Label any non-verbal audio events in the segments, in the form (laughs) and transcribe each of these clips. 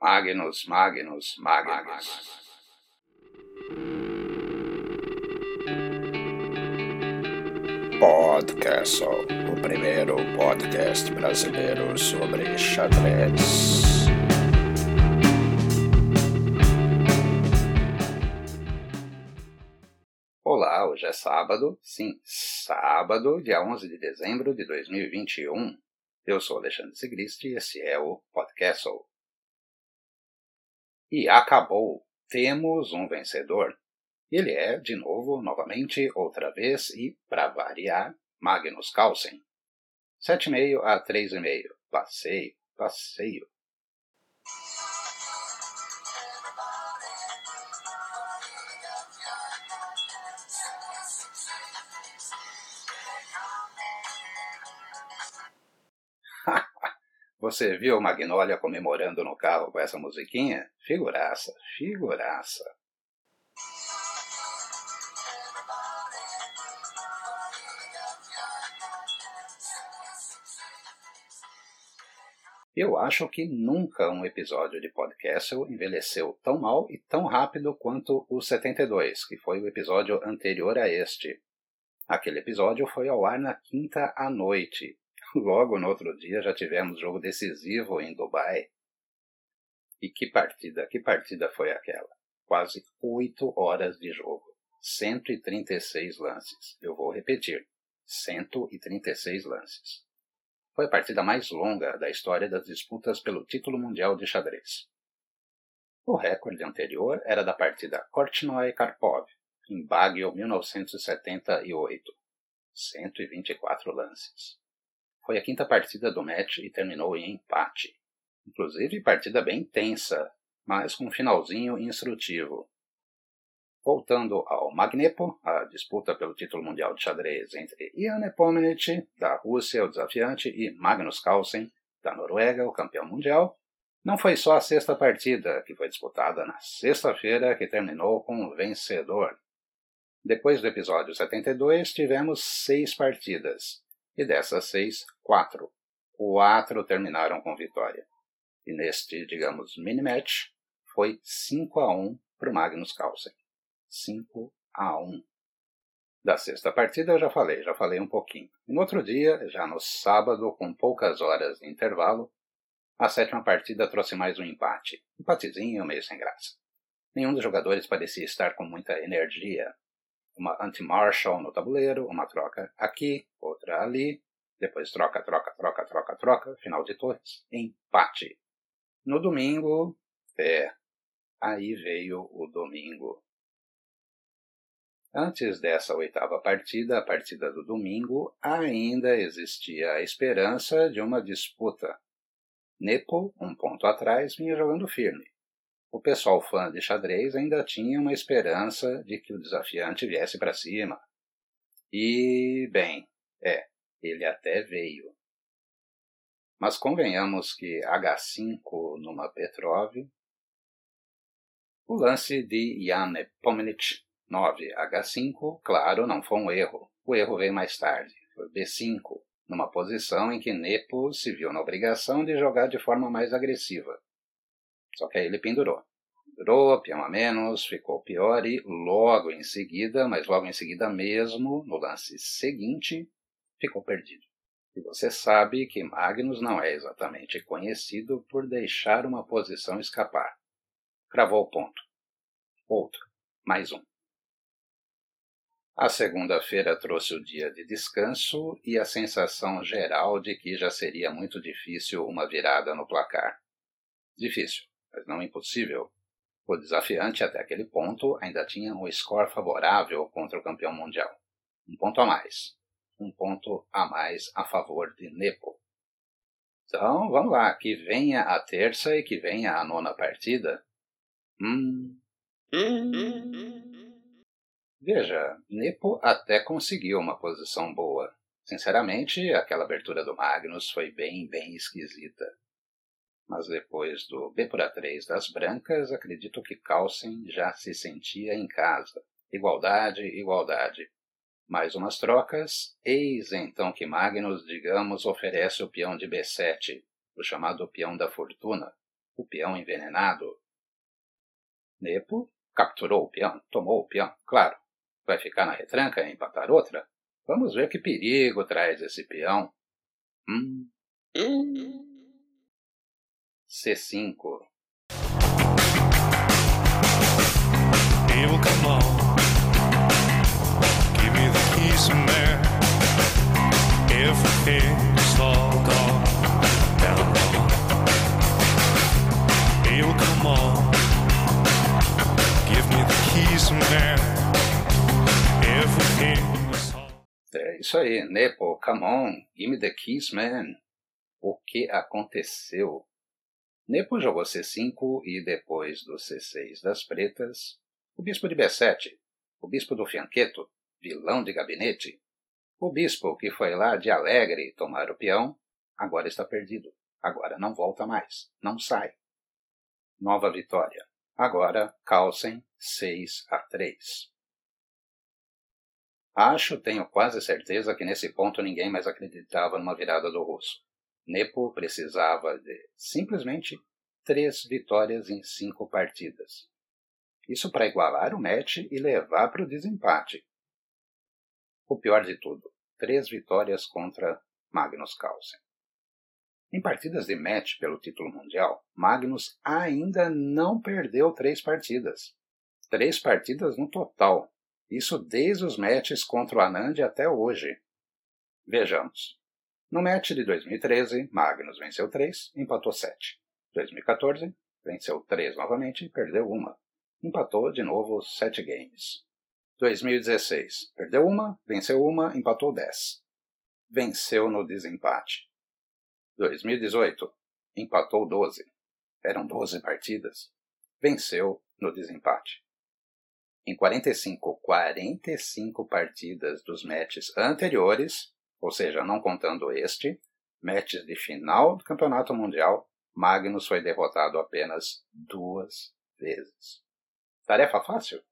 Magnus, Magnus, Magnus. Podcastle, o primeiro podcast brasileiro sobre xadrez. Olá, hoje é sábado, sim, sábado, dia 11 de dezembro de 2021. Eu sou Alexandre Sigrist e esse é o Podcastle. E acabou! Temos um vencedor. Ele é, de novo, novamente, outra vez e, para variar, Magnus Carlsen. 7,5 a 3,5. Passeio, passeio. Você viu Magnólia comemorando no carro com essa musiquinha? Figuraça, figuraça. Eu acho que nunca um episódio de podcast envelheceu tão mal e tão rápido quanto o 72, que foi o episódio anterior a este. Aquele episódio foi ao ar na quinta à noite. (laughs) Logo no outro dia já tivemos jogo decisivo em Dubai. E que partida, que partida foi aquela? Quase oito horas de jogo. 136 lances. Eu vou repetir. 136 lances foi a partida mais longa da história das disputas pelo título mundial de xadrez. O recorde anterior era da partida Korchnoi-Karpov, em Baguio 1978, 124 lances. Foi a quinta partida do match e terminou em empate. Inclusive partida bem tensa, mas com um finalzinho instrutivo. Voltando ao Magnepo, a disputa pelo título mundial de xadrez entre Ian Nepomniachtchi, da Rússia, o desafiante, e Magnus Carlsen, da Noruega, o campeão mundial, não foi só a sexta partida, que foi disputada na sexta-feira, que terminou com o vencedor. Depois do episódio 72, tivemos seis partidas, e dessas seis, quatro. Quatro terminaram com vitória. E neste, digamos, mini-match, foi 5 a 1 para o Magnus Carlsen. 5 a 1. Da sexta partida eu já falei, já falei um pouquinho. No outro dia, já no sábado, com poucas horas de intervalo, a sétima partida trouxe mais um empate. Empatezinho meio sem graça. Nenhum dos jogadores parecia estar com muita energia. Uma anti-Marshall no tabuleiro, uma troca aqui, outra ali, depois troca, troca, troca, troca, troca, final de torres, empate. No domingo, é, aí veio o domingo. Antes dessa oitava partida, a partida do domingo, ainda existia a esperança de uma disputa. Nepo, um ponto atrás, vinha jogando firme. O pessoal fã de xadrez ainda tinha uma esperança de que o desafiante viesse para cima. E, bem, é, ele até veio. Mas convenhamos que H5 numa Petrov. O lance de Jan Nepomniachtchi 9. H5, claro, não foi um erro. O erro veio mais tarde. Foi B5, numa posição em que Nepo se viu na obrigação de jogar de forma mais agressiva. Só que aí ele pendurou. Pendurou, peão a menos, ficou pior e logo em seguida, mas logo em seguida mesmo, no lance seguinte, ficou perdido. E você sabe que Magnus não é exatamente conhecido por deixar uma posição escapar. Cravou o ponto. Outro. Mais um. A segunda-feira trouxe o dia de descanso e a sensação geral de que já seria muito difícil uma virada no placar. Difícil, mas não impossível. O desafiante até aquele ponto ainda tinha um score favorável contra o campeão mundial. Um ponto a mais. Um ponto a mais a favor de Nepo. Então, vamos lá, que venha a terça e que venha a nona partida. Hum. Veja, Nepo até conseguiu uma posição boa. Sinceramente, aquela abertura do Magnus foi bem, bem esquisita. Mas depois do B por A3 das brancas, acredito que Carlsen já se sentia em casa. Igualdade, igualdade. Mais umas trocas, eis então que Magnus, digamos, oferece o peão de B7, o chamado peão da fortuna, o peão envenenado. Nepo capturou o peão, tomou o peão, claro. Vai ficar na retranca e empatar outra? Vamos ver que perigo traz esse peão. Hum. C5. Eu, come on. Give me the keys and there. Everything's all gone down wrong. Eu, come on. Give me the keys and there. Everything's all... É isso aí, Nepo, come on, give me the keys, man. O que aconteceu? Nepo jogou C5 e depois do C6 das pretas, o bispo de B7, o bispo do fianqueto, vilão de gabinete. O bispo que foi lá de alegre tomar o peão, agora está perdido. Agora não volta mais, não sai. Nova vitória. Agora Carlsen 6 a 3. Acho, tenho quase certeza que nesse ponto ninguém mais acreditava numa virada do russo. Nepo precisava de simplesmente três vitórias em cinco partidas. Isso para igualar o match e levar para o desempate. O pior de tudo, três vitórias contra Magnus Carlsen. Em partidas de match pelo título mundial, Magnus ainda não perdeu três partidas. Três partidas no total. Isso desde os matches contra o Anand até hoje. Vejamos. No match de 2013, Magnus venceu 3, empatou 7. 2014, venceu 3 novamente e perdeu uma. Empatou de novo 7 games. 2016, perdeu uma, venceu uma, empatou 10. Venceu no desempate. 2018, empatou 12. Eram 12 partidas. Venceu no desempate. Em 45, 45 partidas dos matches anteriores, ou seja, não contando este, matches de final do Campeonato Mundial, Magnus foi derrotado apenas duas vezes. Tarefa fácil?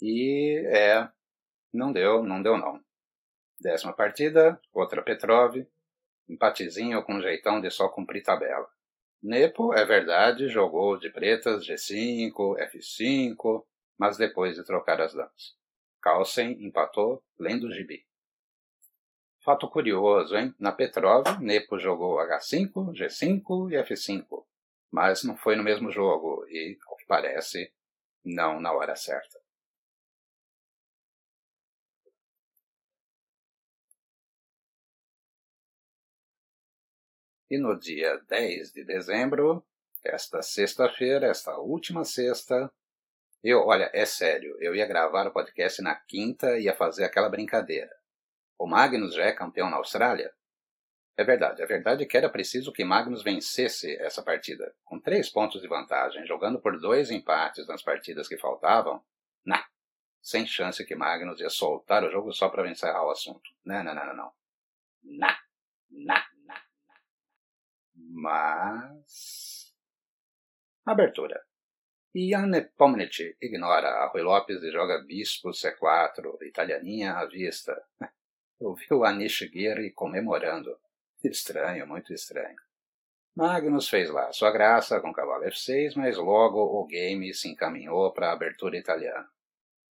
E é, não deu, não deu não. Décima partida, outra Petrov, empatezinho com jeitão de só cumprir tabela. Nepo, é verdade, jogou de pretas G5, F5, mas depois de trocar as damas. Carlsen empatou lendo gibi. Fato curioso, hein? Na Petrov, Nepo jogou H5, G5 e F5, mas não foi no mesmo jogo e, ao que parece, não na hora certa. E no dia 10 de dezembro, esta sexta-feira, esta última sexta, eu, olha, é sério, eu ia gravar o podcast na quinta e ia fazer aquela brincadeira. O Magnus já é campeão na Austrália? É verdade, a verdade é que era preciso que Magnus vencesse essa partida, com três pontos de vantagem, jogando por dois empates nas partidas que faltavam. Nah, sem chance que Magnus ia soltar o jogo só para encerrar o assunto. Não, não, não, não, não. Nah, nah, nah. Mas. Abertura. Ian Nepomniachtchi ignora Rui Lopes e joga Bispo C4, italianinha à vista. Ouviu Anish Giri comemorando. Estranho, muito estranho. Magnus fez lá sua graça com cavalo F6, mas logo o game se encaminhou para a abertura italiana.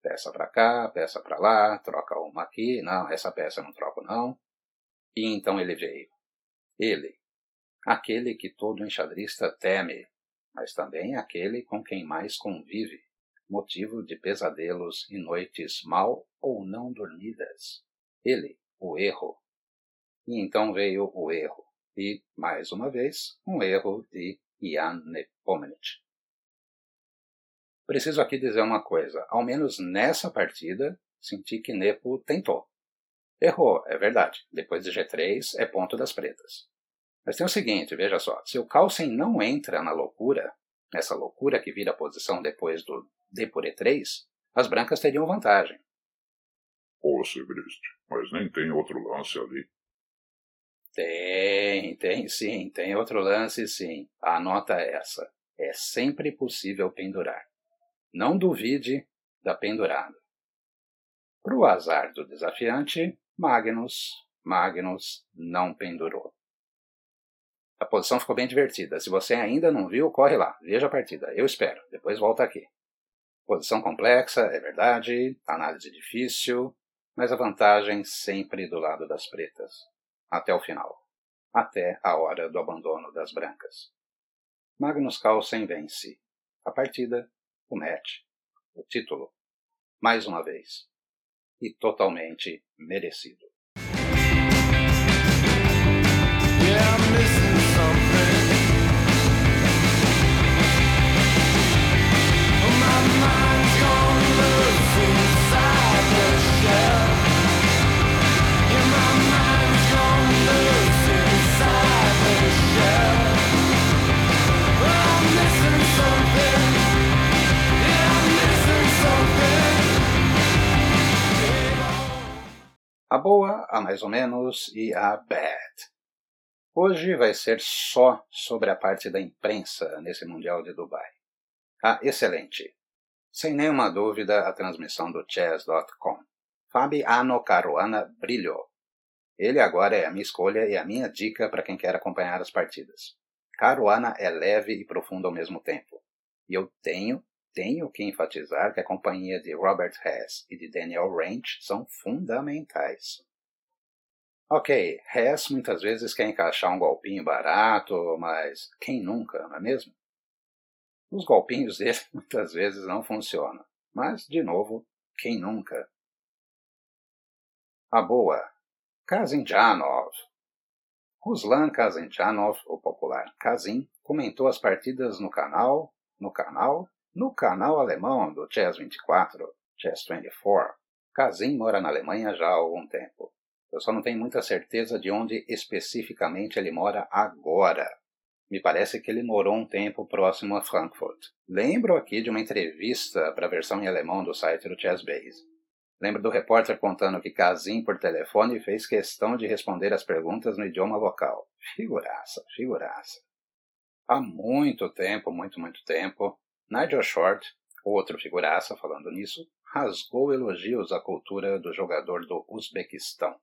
Peça para cá, peça para lá, troca uma aqui, não, essa peça não troco não. E então ele veio. Ele, aquele que todo enxadrista teme, mas também aquele com quem mais convive, motivo de pesadelos e noites mal ou não dormidas ele, o erro. E então veio o erro. E, mais uma vez, um erro de Jan Nepomniachtchi. Preciso aqui dizer uma coisa. Ao menos nessa partida, senti que Nepo tentou. Errou, é verdade. Depois de G3, é ponto das pretas. Mas tem o seguinte, veja só. Se o Carlsen não entra na loucura, nessa loucura que vira a posição depois do D por E3, as brancas teriam vantagem. Ô, Sebriste, mas nem tem outro lance ali. Tem, tem sim, tem outro lance sim. Anota essa. É sempre possível pendurar. Não duvide da pendurada. Para o azar do desafiante, Magnus, Magnus não pendurou. A posição ficou bem divertida. Se você ainda não viu, corre lá, veja a partida. Eu espero. Depois volta aqui. Posição complexa, é verdade, análise difícil, mas a vantagem sempre do lado das pretas. Até o final. Até a hora do abandono das brancas. Magnus Carlsen vence. A partida, o match, o título. Mais uma vez. E totalmente merecido. A boa, a mais ou menos e a bad. Hoje vai ser só sobre a parte da imprensa nesse Mundial de Dubai. Ah, excelente! Sem nenhuma dúvida, a transmissão do chess.com. Fabiano Caruana brilhou. Ele agora é a minha escolha e a minha dica para quem quer acompanhar as partidas. Caruana é leve e profundo ao mesmo tempo. E eu tenho, tenho que enfatizar que a companhia de Robert Hess e de Daniel Range são fundamentais. Ok, Hess muitas vezes quer encaixar um golpinho barato, mas quem nunca, não é mesmo? Os golpinhos dele (laughs) muitas vezes não funcionam, mas, de novo, quem nunca? A boa, Kazinjanov. Ruslan Kazinjanov, o popular Kazin, comentou as partidas no canal, no canal, no canal alemão do Chess 24, Chess 24. Kazin mora na Alemanha já há algum tempo. Eu só não tenho muita certeza de onde especificamente ele mora agora. Me parece que ele morou um tempo próximo a Frankfurt. Lembro aqui de uma entrevista para a versão em alemão do site do ChessBase. Lembro do repórter contando que Kazim, por telefone, fez questão de responder as perguntas no idioma local. Figuraça, figuraça. Há muito tempo, muito, muito tempo, Nigel Short, outro figuraça falando nisso, rasgou elogios à cultura do jogador do Uzbequistão.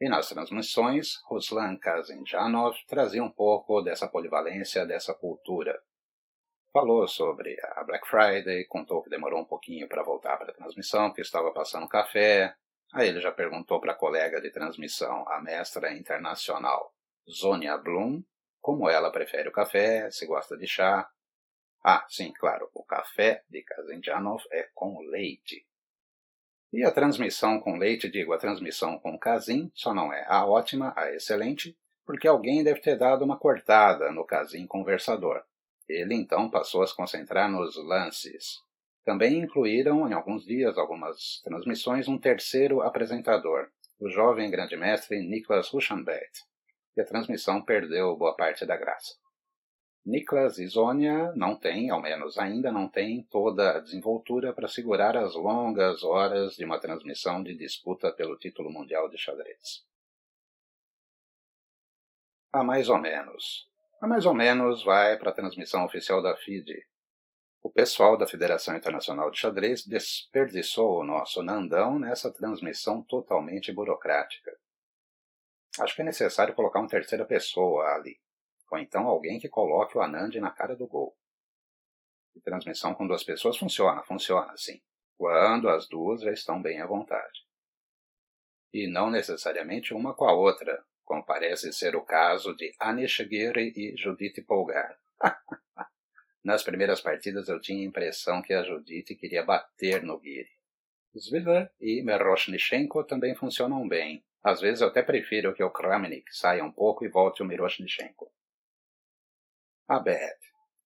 E nas transmissões, Ruslan Kazinjanov trazia um pouco dessa polivalência, dessa cultura. Falou sobre a Black Friday, contou que demorou um pouquinho para voltar para a transmissão, que estava passando café. Aí ele já perguntou para a colega de transmissão, a mestra internacional Zonia Bloom, como ela prefere o café, se gosta de chá. Ah, sim, claro, o café de Kazinjanov é com leite. E a transmissão com leite, digo, a transmissão com casim, só não é a ótima, a excelente, porque alguém deve ter dado uma cortada no casim conversador. Ele então passou a se concentrar nos lances. Também incluíram, em alguns dias, algumas transmissões, um terceiro apresentador, o jovem grande mestre Niklas Ruschenbeth, e a transmissão perdeu boa parte da graça. Niklas e Zônia não têm, ao menos ainda não têm, toda a desenvoltura para segurar as longas horas de uma transmissão de disputa pelo título mundial de xadrez. A mais ou menos. A mais ou menos vai para a transmissão oficial da FIDE. O pessoal da Federação Internacional de Xadrez desperdiçou o nosso Nandão nessa transmissão totalmente burocrática. Acho que é necessário colocar uma terceira pessoa ali ou então alguém que coloque o Anand na cara do gol. E transmissão com duas pessoas funciona, funciona sim, quando as duas já estão bem à vontade. E não necessariamente uma com a outra, como parece ser o caso de Anish Giri e Judith Polgar. (laughs) Nas primeiras partidas eu tinha a impressão que a Judith queria bater no Giri. Zviller e Miroshnichenko também funcionam bem. Às vezes eu até prefiro que o Kramnik saia um pouco e volte o Miroshnichenko. A Bad.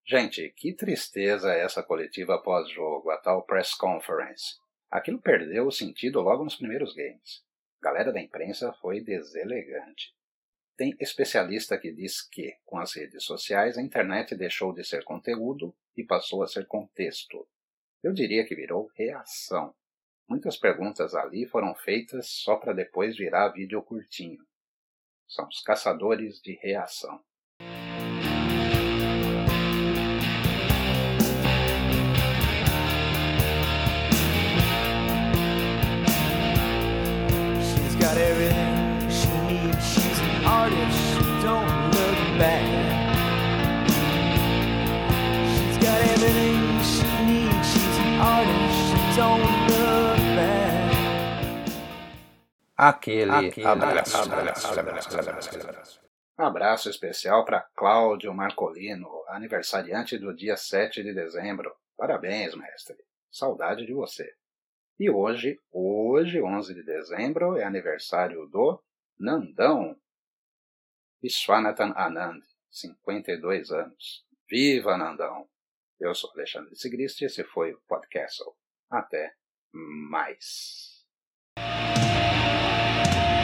Gente, que tristeza essa coletiva pós-jogo, a tal press conference. Aquilo perdeu o sentido logo nos primeiros games. A galera da imprensa foi deselegante. Tem especialista que diz que, com as redes sociais, a internet deixou de ser conteúdo e passou a ser contexto. Eu diria que virou reação. Muitas perguntas ali foram feitas só para depois virar vídeo curtinho. São os caçadores de reação. Aquele, Aquele abraço, abraço, abraço, abraço, abraço especial para Cláudio Marcolino, aniversariante do dia 7 de dezembro. Parabéns, mestre. Saudade de você. E hoje, hoje, 11 de dezembro, é aniversário do Nandão. Vishwanathan Anand, 52 anos. Viva Nandão! Eu sou Alexandre Sigrist e esse foi o Podcastle. Até mais. Bye.